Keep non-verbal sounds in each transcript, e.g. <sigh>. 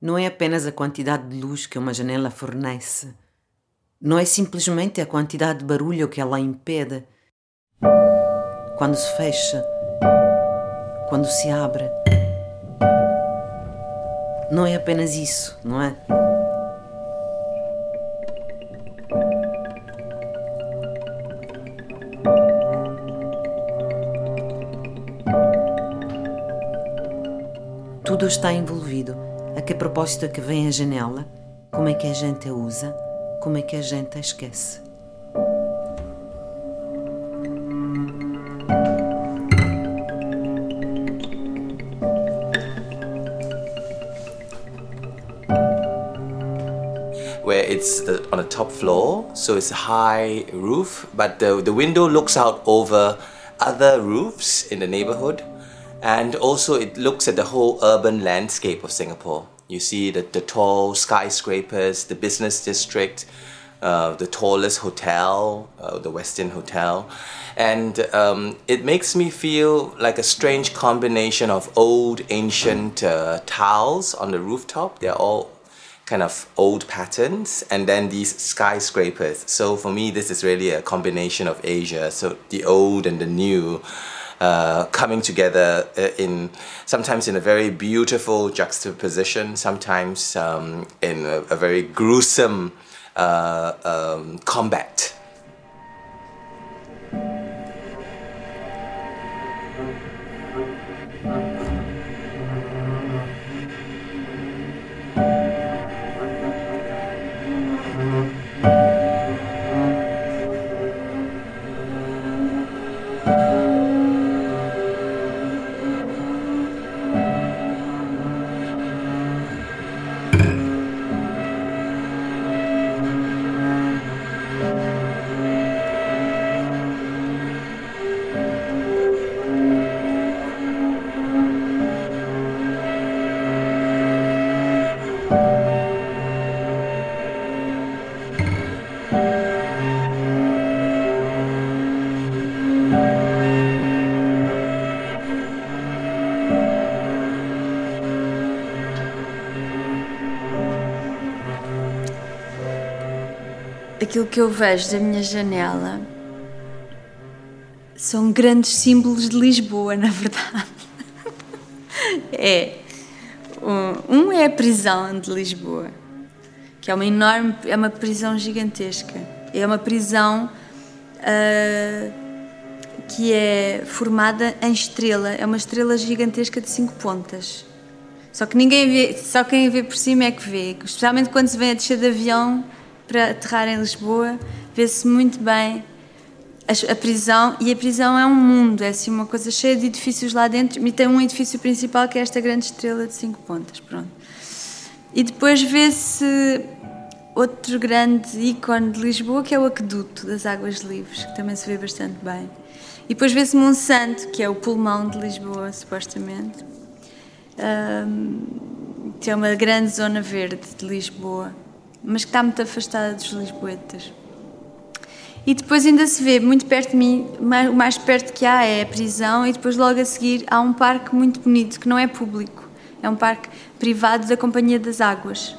não é apenas a quantidade de luz que uma janela fornece. Não é simplesmente a quantidade de barulho que ela impede. Quando se fecha, quando se abre. Não é apenas isso, não é? Tudo está envolvido. A que que vem a janela? Como é que a gente a usa? Como é que a gente a esquece? where it's the, on the top floor, so it's a high roof, but the, the window looks out over other roofs in the neighborhood, and also it looks at the whole urban landscape of Singapore. You see the, the tall skyscrapers, the business district, uh, the tallest hotel, uh, the Westin Hotel, and um, it makes me feel like a strange combination of old ancient uh, tiles on the rooftop. They're all kind of old patterns and then these skyscrapers. So for me, this is really a combination of Asia. So the old and the new. Uh, coming together uh, in sometimes in a very beautiful juxtaposition, sometimes um, in a, a, very gruesome uh, um, combat. Aquilo que eu vejo da minha janela são grandes símbolos de Lisboa, <laughs> na verdade. é. Um é a prisão de Lisboa, que é uma enorme, é uma prisão gigantesca. É uma prisão uh, que é formada em estrela, é uma estrela gigantesca de cinco pontas. Só que ninguém vê, só quem vê por cima é que vê, especialmente quando se vem a descer de avião para aterrar em Lisboa, vê-se muito bem a, prisão. E a prisão é um mundo, é assim uma coisa cheia de edifícios lá dentro. E tem um edifício principal que é esta grande estrela de cinco pontas. Pronto. E depois vê-se outro grande ícone de Lisboa que é o Aqueduto das Águas Livres, que também se vê bastante bem. E depois vê-se Monsanto, que é o pulmão de Lisboa, supostamente. Um, que é uma grande zona verde de Lisboa mas que está muito afastada dos lisboetas. E depois ainda se vê muito perto de mim, o mais perto que há é a prisão, e depois logo a seguir há um parque muito bonito, que não é público, é um parque privado da Companhia das Águas.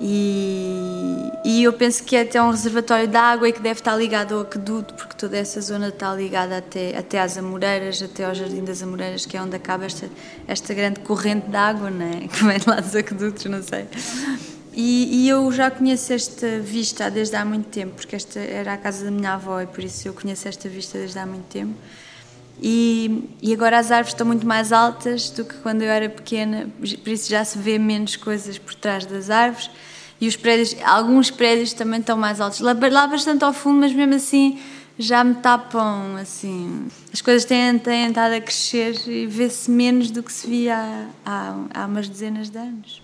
E, e eu penso que é até um reservatório de água e que deve estar ligado ao aqueduto, porque toda essa zona está ligada até, até às Amoreiras, até ao Jardim das Amoreiras, que é onde acaba esta, esta grande corrente de água, né? <laughs> que vem lá dos aquedutos, não sei. E, e, eu já conheço esta vista desde há muito tempo, porque esta era a casa da minha avó e por isso eu conheço esta vista desde há muito tempo. E, e agora as árvores estão muito mais altas do que quando eu era pequena, por isso já se vê menos coisas por trás das árvores. E os prédios, alguns prédios também estão mais altos. Lá, lá bastante ao fundo, mas mesmo assim já me tapam, assim. As coisas têm, têm estado a crescer e vê-se menos do que se via há, há, há umas dezenas de anos.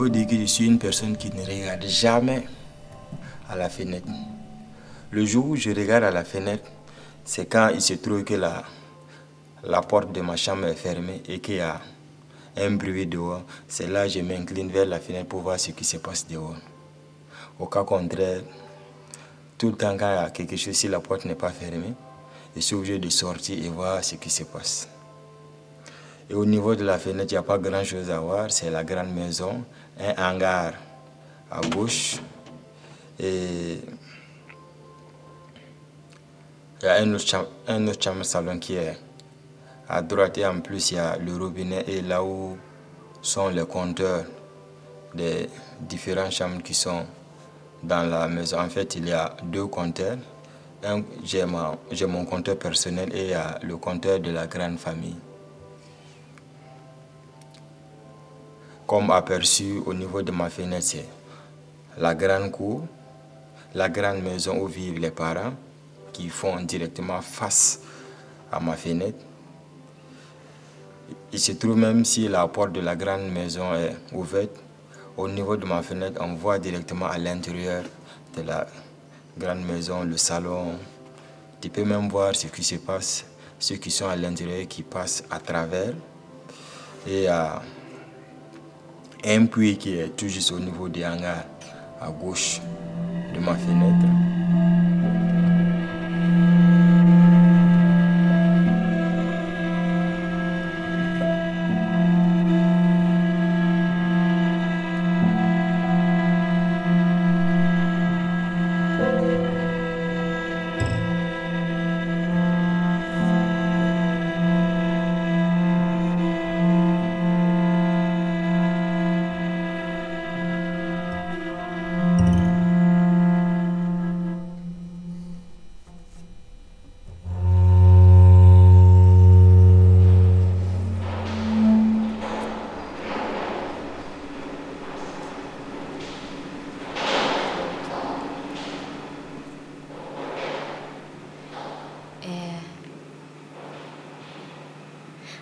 Faut dire que je suis une personne qui ne regarde jamais à la fenêtre. Le jour où je regarde à la fenêtre, c'est quand il se trouve que la, la porte de ma chambre est fermée et qu'il y a un bruit dehors. C'est là que je m'incline vers la fenêtre pour voir ce qui se passe dehors. Au cas contraire, tout le temps quand il y a quelque chose, si la porte n'est pas fermée, je suis obligé de sortir et voir ce qui se passe. Et au niveau de la fenêtre, il n'y a pas grand chose à voir. C'est la grande maison, un hangar à gauche. Et il y a un autre, un autre chambre salon qui est à droite et en plus il y a le robinet et là où sont les compteurs des différentes chambres qui sont dans la maison. En fait, il y a deux compteurs. J'ai mon compteur personnel et il y a le compteur de la grande famille. Comme aperçu au niveau de ma fenêtre, la grande cour, la grande maison où vivent les parents qui font directement face à ma fenêtre. Il se trouve même si la porte de la grande maison est ouverte, au niveau de ma fenêtre, on voit directement à l'intérieur de la grande maison, le salon. Tu peux même voir ce qui se passe, ceux qui sont à l'intérieur qui passent à travers. Et à un puits qui est tout juste au niveau des hangars à gauche de ma fenêtre.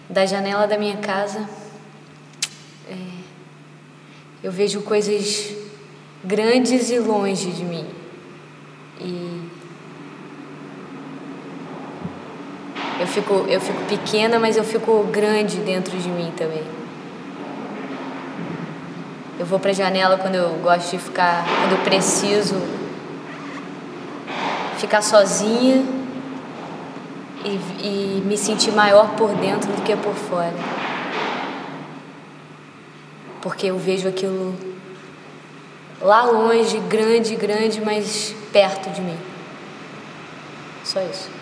Da janela da minha casa, é, eu vejo coisas grandes e longe de mim. E eu fico, eu fico pequena, mas eu fico grande dentro de mim também. Eu vou para a janela quando eu gosto de ficar, quando eu preciso ficar sozinha e, e me sentir maior por dentro do que por fora. Porque eu vejo aquilo lá longe, grande, grande, mas perto de mim. Só isso.